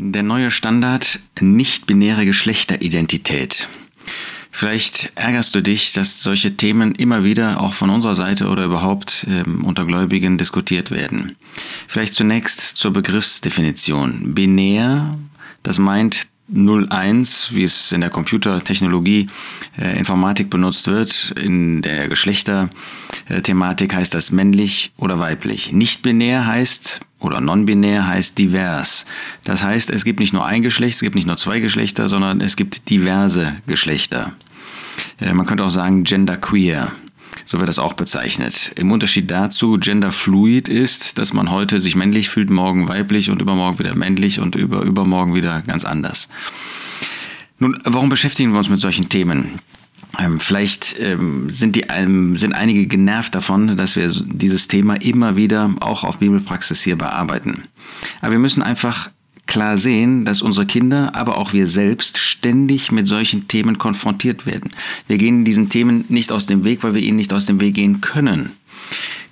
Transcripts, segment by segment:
Der neue Standard nicht-binäre Geschlechteridentität. Vielleicht ärgerst du dich, dass solche Themen immer wieder auch von unserer Seite oder überhaupt ähm, unter Gläubigen diskutiert werden. Vielleicht zunächst zur Begriffsdefinition. Binär, das meint 01, wie es in der Computertechnologie äh, Informatik benutzt wird. In der Geschlechterthematik heißt das männlich oder weiblich. Nicht binär heißt oder non-binär heißt divers. Das heißt, es gibt nicht nur ein Geschlecht, es gibt nicht nur zwei Geschlechter, sondern es gibt diverse Geschlechter. Äh, man könnte auch sagen genderqueer. So wird das auch bezeichnet. Im Unterschied dazu, genderfluid ist, dass man heute sich männlich fühlt, morgen weiblich und übermorgen wieder männlich und über, übermorgen wieder ganz anders. Nun, warum beschäftigen wir uns mit solchen Themen? Ähm, vielleicht ähm, sind, die, ähm, sind einige genervt davon, dass wir dieses Thema immer wieder auch auf Bibelpraxis hier bearbeiten. Aber wir müssen einfach klar sehen, dass unsere Kinder, aber auch wir selbst ständig mit solchen Themen konfrontiert werden. Wir gehen diesen Themen nicht aus dem Weg, weil wir ihnen nicht aus dem Weg gehen können.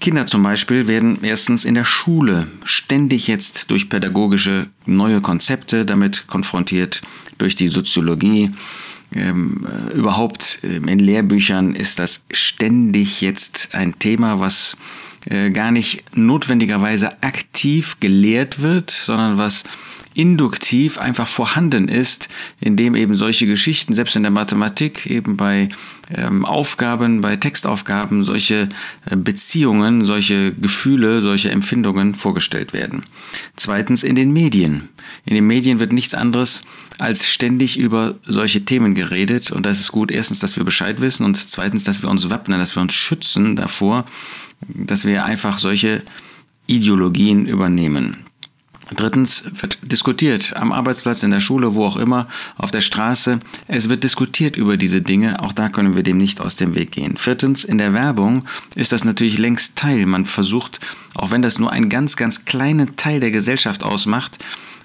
Kinder zum Beispiel werden erstens in der Schule ständig jetzt durch pädagogische neue Konzepte damit konfrontiert, durch die Soziologie, ähm, überhaupt ähm, in Lehrbüchern ist das ständig jetzt ein Thema, was äh, gar nicht notwendigerweise aktiv gelehrt wird, sondern was induktiv einfach vorhanden ist, indem eben solche Geschichten, selbst in der Mathematik, eben bei ähm, Aufgaben, bei Textaufgaben, solche äh, Beziehungen, solche Gefühle, solche Empfindungen vorgestellt werden. Zweitens in den Medien. In den Medien wird nichts anderes als ständig über solche Themen geredet und das ist gut, erstens, dass wir Bescheid wissen und zweitens, dass wir uns wappnen, dass wir uns schützen davor, dass wir einfach solche Ideologien übernehmen. Drittens wird diskutiert am Arbeitsplatz, in der Schule, wo auch immer, auf der Straße. Es wird diskutiert über diese Dinge. Auch da können wir dem nicht aus dem Weg gehen. Viertens, in der Werbung ist das natürlich längst Teil. Man versucht, auch wenn das nur ein ganz, ganz kleiner Teil der Gesellschaft ausmacht,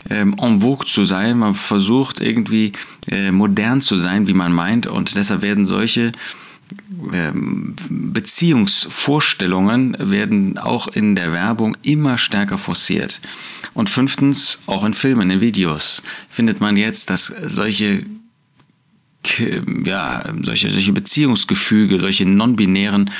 ähm, en vogue zu sein. Man versucht irgendwie äh, modern zu sein, wie man meint. Und deshalb werden solche Beziehungsvorstellungen werden auch in der Werbung immer stärker forciert. Und fünftens, auch in Filmen, in Videos findet man jetzt, dass solche ja, solche, solche Beziehungsgefüge, solche non-binären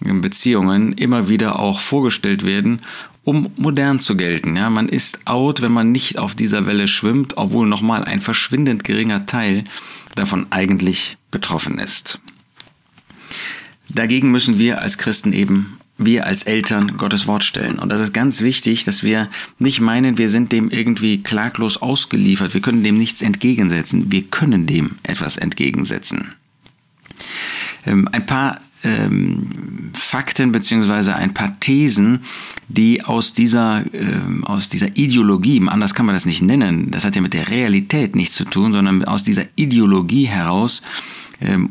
Beziehungen immer wieder auch vorgestellt werden, um modern zu gelten. Ja, man ist out, wenn man nicht auf dieser Welle schwimmt, obwohl nochmal ein verschwindend geringer Teil davon eigentlich betroffen ist. Dagegen müssen wir als Christen eben, wir als Eltern Gottes Wort stellen. Und das ist ganz wichtig, dass wir nicht meinen, wir sind dem irgendwie klaglos ausgeliefert. Wir können dem nichts entgegensetzen. Wir können dem etwas entgegensetzen. Ähm, ein paar ähm, Fakten beziehungsweise ein paar Thesen, die aus dieser, ähm, aus dieser Ideologie, anders kann man das nicht nennen, das hat ja mit der Realität nichts zu tun, sondern aus dieser Ideologie heraus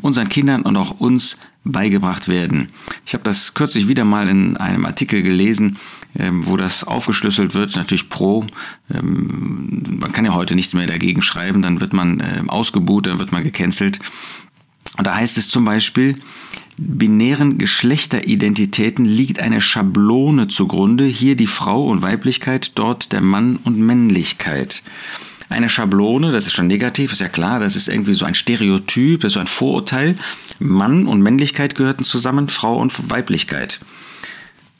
unseren Kindern und auch uns beigebracht werden. Ich habe das kürzlich wieder mal in einem Artikel gelesen, ähm, wo das aufgeschlüsselt wird, natürlich pro. Ähm, man kann ja heute nichts mehr dagegen schreiben, dann wird man ähm, ausgebucht, dann wird man gecancelt. Und da heißt es zum Beispiel, binären Geschlechteridentitäten liegt eine Schablone zugrunde, hier die Frau und Weiblichkeit, dort der Mann und Männlichkeit eine Schablone, das ist schon negativ, ist ja klar, das ist irgendwie so ein Stereotyp, das ist so ein Vorurteil. Mann und Männlichkeit gehörten zusammen, Frau und Weiblichkeit.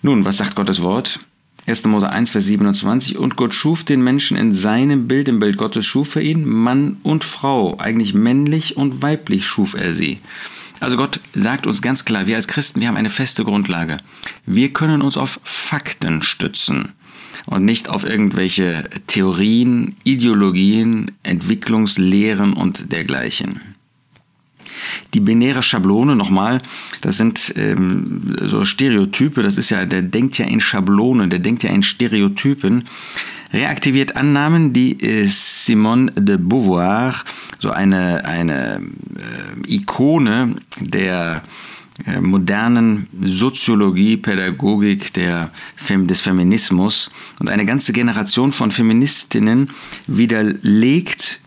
Nun, was sagt Gottes Wort? 1. Mose 1, Vers 27. Und Gott schuf den Menschen in seinem Bild, im Bild Gottes schuf er ihn, Mann und Frau. Eigentlich männlich und weiblich schuf er sie. Also Gott sagt uns ganz klar, wir als Christen, wir haben eine feste Grundlage. Wir können uns auf Fakten stützen und nicht auf irgendwelche Theorien, Ideologien, Entwicklungslehren und dergleichen. Die binäre Schablone, nochmal, das sind ähm, so Stereotype, das ist ja, der denkt ja in Schablonen, der denkt ja in Stereotypen, reaktiviert Annahmen, die äh, Simone de Beauvoir, so eine, eine äh, Ikone der äh, modernen Soziologie, Pädagogik der, des Feminismus und eine ganze Generation von Feministinnen widerlegt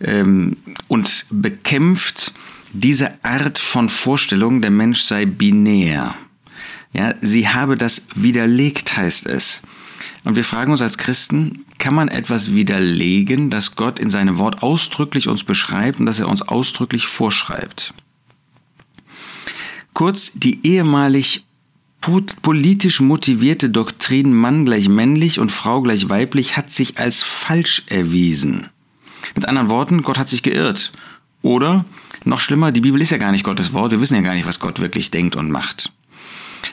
ähm, und bekämpft diese Art von Vorstellung, der Mensch sei binär. Ja, sie habe das widerlegt, heißt es. Und wir fragen uns als Christen, kann man etwas widerlegen, das Gott in seinem Wort ausdrücklich uns beschreibt und das er uns ausdrücklich vorschreibt? Kurz, die ehemalig politisch motivierte Doktrin Mann gleich männlich und Frau gleich weiblich hat sich als falsch erwiesen. Mit anderen Worten, Gott hat sich geirrt. Oder, noch schlimmer, die Bibel ist ja gar nicht Gottes Wort, wir wissen ja gar nicht, was Gott wirklich denkt und macht.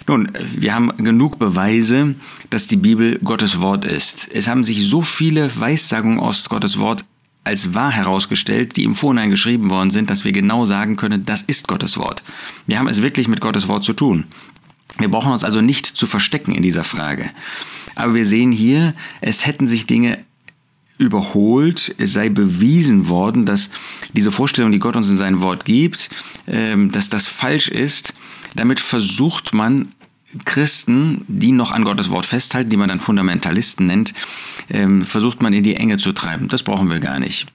Nun, wir haben genug Beweise, dass die Bibel Gottes Wort ist. Es haben sich so viele Weissagungen aus Gottes Wort als wahr herausgestellt, die im Vorhinein geschrieben worden sind, dass wir genau sagen können, das ist Gottes Wort. Wir haben es wirklich mit Gottes Wort zu tun. Wir brauchen uns also nicht zu verstecken in dieser Frage. Aber wir sehen hier, es hätten sich Dinge überholt, es sei bewiesen worden, dass diese Vorstellung, die Gott uns in sein Wort gibt, ähm, dass das falsch ist. Damit versucht man Christen, die noch an Gottes Wort festhalten, die man dann Fundamentalisten nennt, ähm, versucht man in die Enge zu treiben. Das brauchen wir gar nicht.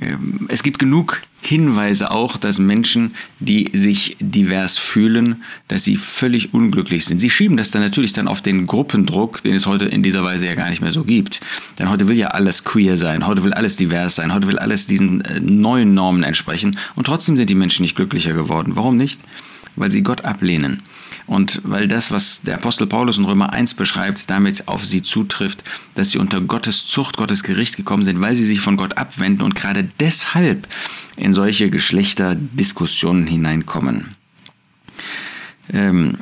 Ähm, es gibt genug Hinweise auch, dass Menschen, die sich divers fühlen, dass sie völlig unglücklich sind. Sie schieben das dann natürlich dann auf den Gruppendruck, den es heute in dieser Weise ja gar nicht mehr so gibt. Denn heute will ja alles queer sein, heute will alles divers sein, heute will alles diesen äh, neuen Normen entsprechen und trotzdem sind die Menschen nicht glücklicher geworden. Warum nicht? Weil sie Gott ablehnen. Und weil das, was der Apostel Paulus in Römer 1 beschreibt, damit auf sie zutrifft, dass sie unter Gottes Zucht, Gottes Gericht gekommen sind, weil sie sich von Gott abwenden und gerade deshalb in solche Geschlechterdiskussionen hineinkommen. Ähm,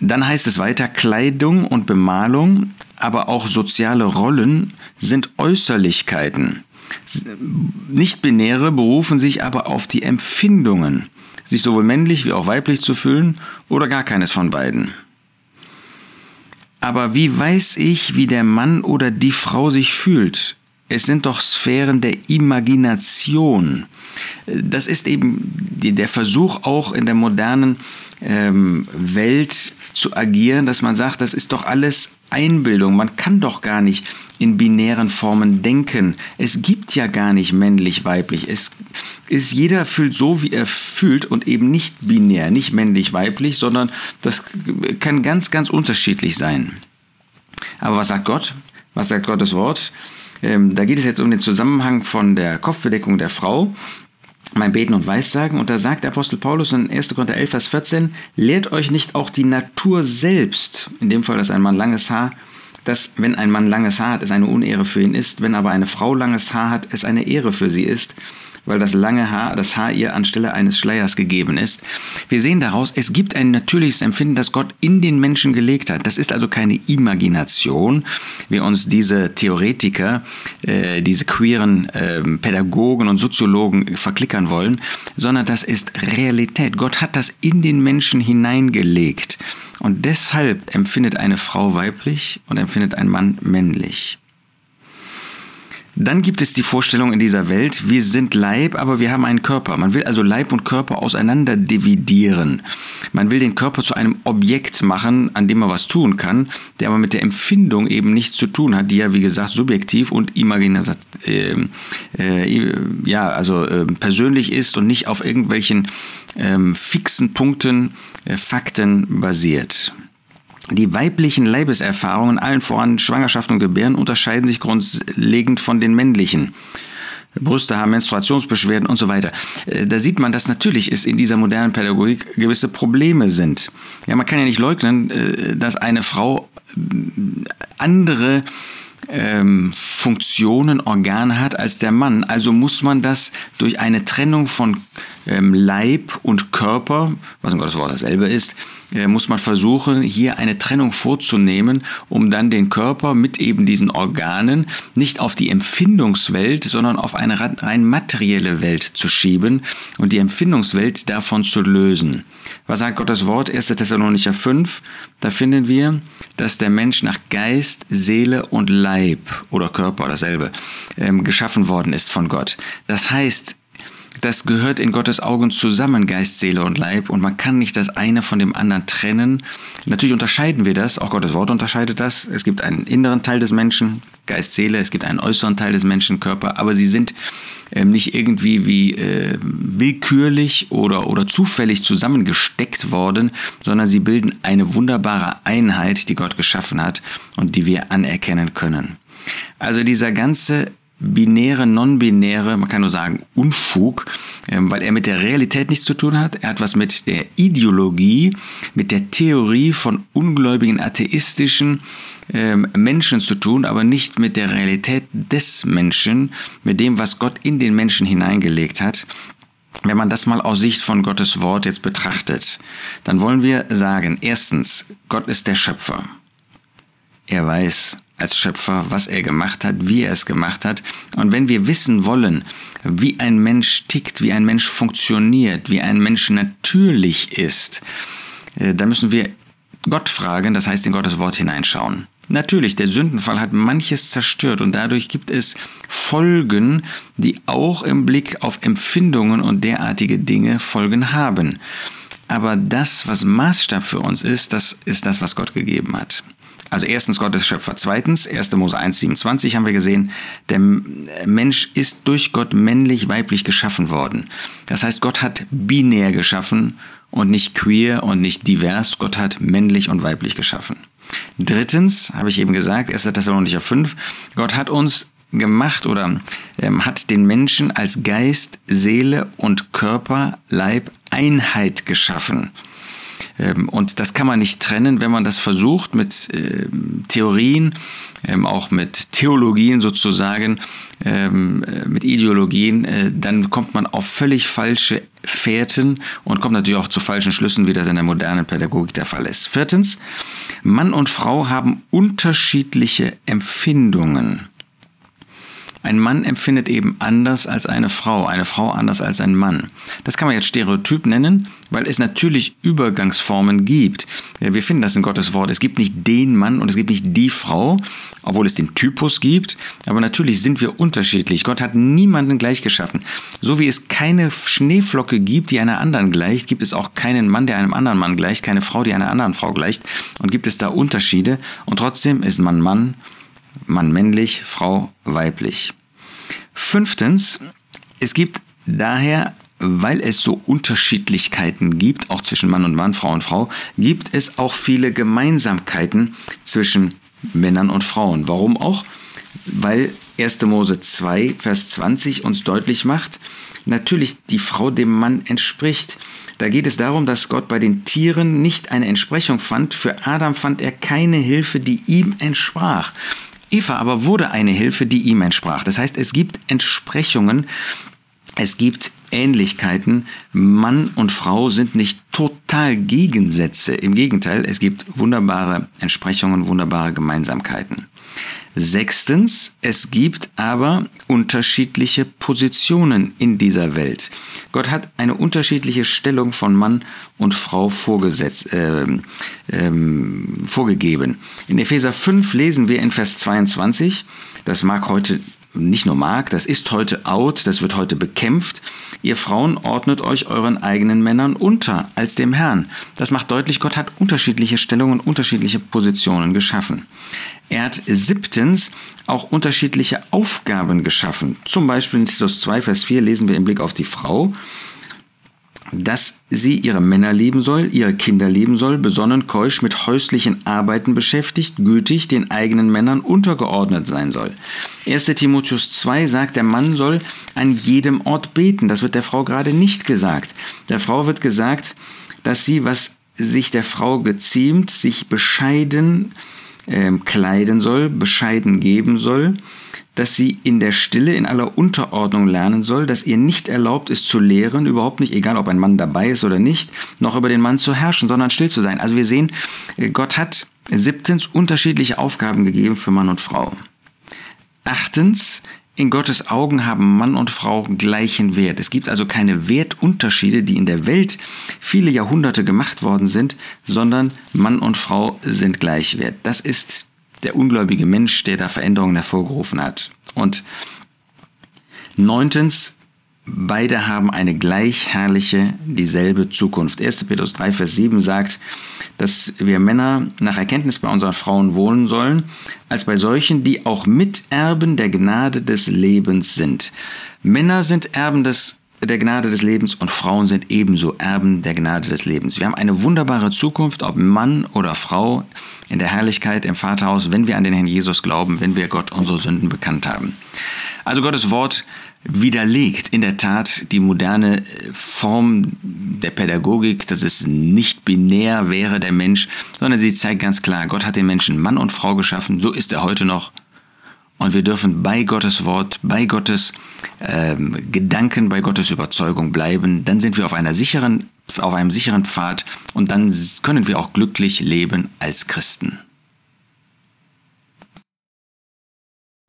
dann heißt es weiter, Kleidung und Bemalung, aber auch soziale Rollen sind Äußerlichkeiten. Nicht-Binäre berufen sich aber auf die Empfindungen sich sowohl männlich wie auch weiblich zu fühlen oder gar keines von beiden. Aber wie weiß ich, wie der Mann oder die Frau sich fühlt? Es sind doch Sphären der Imagination. Das ist eben der Versuch auch in der modernen ähm, Welt zu agieren, dass man sagt, das ist doch alles Einbildung. Man kann doch gar nicht in binären Formen denken. Es gibt ja gar nicht männlich-weiblich. Es ist, jeder fühlt so, wie er fühlt und eben nicht binär, nicht männlich-weiblich, sondern das kann ganz, ganz unterschiedlich sein. Aber was sagt Gott? Was sagt Gottes Wort? Ähm, da geht es jetzt um den Zusammenhang von der Kopfbedeckung der Frau mein Beten und Weissagen. Und da sagt der Apostel Paulus in 1. Korinther 11, Vers 14, lehrt euch nicht auch die Natur selbst, in dem Fall, dass ein Mann langes Haar, dass wenn ein Mann langes Haar hat, es eine Unehre für ihn ist, wenn aber eine Frau langes Haar hat, es eine Ehre für sie ist weil das lange Haar, das Haar ihr anstelle eines Schleiers gegeben ist. Wir sehen daraus, es gibt ein natürliches Empfinden, das Gott in den Menschen gelegt hat. Das ist also keine Imagination, wie uns diese Theoretiker, äh, diese queeren äh, Pädagogen und Soziologen verklickern wollen, sondern das ist Realität. Gott hat das in den Menschen hineingelegt. Und deshalb empfindet eine Frau weiblich und empfindet ein Mann männlich. Dann gibt es die Vorstellung in dieser Welt, wir sind Leib, aber wir haben einen Körper. Man will also Leib und Körper auseinander dividieren. Man will den Körper zu einem Objekt machen, an dem man was tun kann, der aber mit der Empfindung eben nichts zu tun hat, die ja wie gesagt subjektiv und imaginär, äh, äh, ja, also äh, persönlich ist und nicht auf irgendwelchen ähm, fixen Punkten, äh, Fakten basiert. Die weiblichen Leibeserfahrungen, allen voran Schwangerschaft und Gebären, unterscheiden sich grundlegend von den männlichen. Brüste haben Menstruationsbeschwerden und so weiter. Äh, da sieht man, dass natürlich es in dieser modernen Pädagogik gewisse Probleme sind. Ja, man kann ja nicht leugnen, äh, dass eine Frau äh, andere ähm, Funktionen, Organe hat als der Mann. Also muss man das durch eine Trennung von Leib und Körper, was in Gottes Wort dasselbe ist, äh, muss man versuchen, hier eine Trennung vorzunehmen, um dann den Körper mit eben diesen Organen nicht auf die Empfindungswelt, sondern auf eine rein materielle Welt zu schieben und die Empfindungswelt davon zu lösen. Was sagt Gottes Wort? 1. Thessalonicher 5, da finden wir, dass der Mensch nach Geist, Seele und Leib oder Körper dasselbe ähm, geschaffen worden ist von Gott. Das heißt, das gehört in Gottes Augen zusammen, Geist, Seele und Leib, und man kann nicht das eine von dem anderen trennen. Natürlich unterscheiden wir das, auch Gottes Wort unterscheidet das. Es gibt einen inneren Teil des Menschen, Geist, Seele, es gibt einen äußeren Teil des Menschen, Körper, aber sie sind ähm, nicht irgendwie wie äh, willkürlich oder, oder zufällig zusammengesteckt worden, sondern sie bilden eine wunderbare Einheit, die Gott geschaffen hat und die wir anerkennen können. Also dieser ganze binäre, non-binäre, man kann nur sagen Unfug, ähm, weil er mit der Realität nichts zu tun hat. Er hat was mit der Ideologie, mit der Theorie von ungläubigen, atheistischen ähm, Menschen zu tun, aber nicht mit der Realität des Menschen, mit dem, was Gott in den Menschen hineingelegt hat. Wenn man das mal aus Sicht von Gottes Wort jetzt betrachtet, dann wollen wir sagen, erstens, Gott ist der Schöpfer. Er weiß, als Schöpfer, was er gemacht hat, wie er es gemacht hat. Und wenn wir wissen wollen, wie ein Mensch tickt, wie ein Mensch funktioniert, wie ein Mensch natürlich ist, äh, dann müssen wir Gott fragen, das heißt in Gottes Wort hineinschauen. Natürlich, der Sündenfall hat manches zerstört und dadurch gibt es Folgen, die auch im Blick auf Empfindungen und derartige Dinge Folgen haben. Aber das, was Maßstab für uns ist, das ist das, was Gott gegeben hat. Also erstens Gott ist Schöpfer. Zweitens, 1. Mose 1, 27 haben wir gesehen, der Mensch ist durch Gott männlich, weiblich geschaffen worden. Das heißt, Gott hat binär geschaffen und nicht queer und nicht divers. Gott hat männlich und weiblich geschaffen. Drittens, habe ich eben gesagt, 1. Thessalonicher 5, Gott hat uns gemacht oder ähm, hat den Menschen als Geist, Seele und Körper, Leib Einheit geschaffen. Ähm, und das kann man nicht trennen, wenn man das versucht mit ähm, Theorien, ähm, auch mit Theologien sozusagen, äh, mit Ideologien, äh, dann kommt man auf völlig falsche Fährten und kommt natürlich auch zu falschen Schlüssen, wie das in der modernen Pädagogik der Fall ist. Viertens, Mann und Frau haben unterschiedliche Empfindungen. Ein Mann empfindet eben anders als eine Frau, eine Frau anders als ein Mann. Das kann man jetzt Stereotyp nennen, weil es natürlich Übergangsformen gibt. Wir finden das in Gottes Wort. Es gibt nicht den Mann und es gibt nicht die Frau, obwohl es den Typus gibt. Aber natürlich sind wir unterschiedlich. Gott hat niemanden gleich geschaffen. So wie es keine Schneeflocke gibt, die einer anderen gleicht, gibt es auch keinen Mann, der einem anderen Mann gleicht, keine Frau, die einer anderen Frau gleicht. Und gibt es da Unterschiede. Und trotzdem ist man Mann Mann männlich, Frau weiblich. Fünftens, es gibt daher, weil es so Unterschiedlichkeiten gibt, auch zwischen Mann und Mann, Frau und Frau, gibt es auch viele Gemeinsamkeiten zwischen Männern und Frauen. Warum auch? Weil 1. Mose 2, Vers 20 uns deutlich macht, natürlich die Frau dem Mann entspricht. Da geht es darum, dass Gott bei den Tieren nicht eine Entsprechung fand. Für Adam fand er keine Hilfe, die ihm entsprach. Eva aber wurde eine Hilfe, die ihm entsprach. Das heißt, es gibt Entsprechungen, es gibt Ähnlichkeiten. Mann und Frau sind nicht total Gegensätze. Im Gegenteil, es gibt wunderbare Entsprechungen, wunderbare Gemeinsamkeiten. Sechstens, es gibt aber unterschiedliche Positionen in dieser Welt. Gott hat eine unterschiedliche Stellung von Mann und Frau vorgesetzt, äh, ähm, vorgegeben. In Epheser 5 lesen wir in Vers 22, das mag heute nicht nur mag, das ist heute out, das wird heute bekämpft. Ihr Frauen ordnet euch euren eigenen Männern unter als dem Herrn. Das macht deutlich, Gott hat unterschiedliche Stellungen, unterschiedliche Positionen geschaffen. Er hat siebtens auch unterschiedliche Aufgaben geschaffen. Zum Beispiel in Titus 2, Vers 4 lesen wir im Blick auf die Frau dass sie ihre Männer lieben soll, ihre Kinder lieben soll, besonnen, keusch, mit häuslichen Arbeiten beschäftigt, gütig, den eigenen Männern untergeordnet sein soll. 1. Timotheus 2 sagt, der Mann soll an jedem Ort beten. Das wird der Frau gerade nicht gesagt. Der Frau wird gesagt, dass sie, was sich der Frau geziemt, sich bescheiden äh, kleiden soll, bescheiden geben soll dass sie in der Stille in aller Unterordnung lernen soll, dass ihr nicht erlaubt ist zu lehren, überhaupt nicht, egal ob ein Mann dabei ist oder nicht, noch über den Mann zu herrschen, sondern still zu sein. Also wir sehen, Gott hat siebtens unterschiedliche Aufgaben gegeben für Mann und Frau. Achtens, in Gottes Augen haben Mann und Frau gleichen Wert. Es gibt also keine Wertunterschiede, die in der Welt viele Jahrhunderte gemacht worden sind, sondern Mann und Frau sind gleichwert. Das ist der ungläubige Mensch, der da Veränderungen hervorgerufen hat. Und neuntens, beide haben eine gleich herrliche, dieselbe Zukunft. 1. Petrus 3, Vers 7 sagt, dass wir Männer nach Erkenntnis bei unseren Frauen wohnen sollen, als bei solchen, die auch Miterben der Gnade des Lebens sind. Männer sind Erben des der Gnade des Lebens und Frauen sind ebenso Erben der Gnade des Lebens. Wir haben eine wunderbare Zukunft, ob Mann oder Frau, in der Herrlichkeit im Vaterhaus, wenn wir an den Herrn Jesus glauben, wenn wir Gott unsere Sünden bekannt haben. Also Gottes Wort widerlegt in der Tat die moderne Form der Pädagogik, dass es nicht binär wäre der Mensch, sondern sie zeigt ganz klar, Gott hat den Menschen Mann und Frau geschaffen, so ist er heute noch und wir dürfen bei Gottes Wort, bei Gottes ähm, Gedanken, bei Gottes Überzeugung bleiben. Dann sind wir auf, einer sicheren, auf einem sicheren Pfad und dann können wir auch glücklich leben als Christen.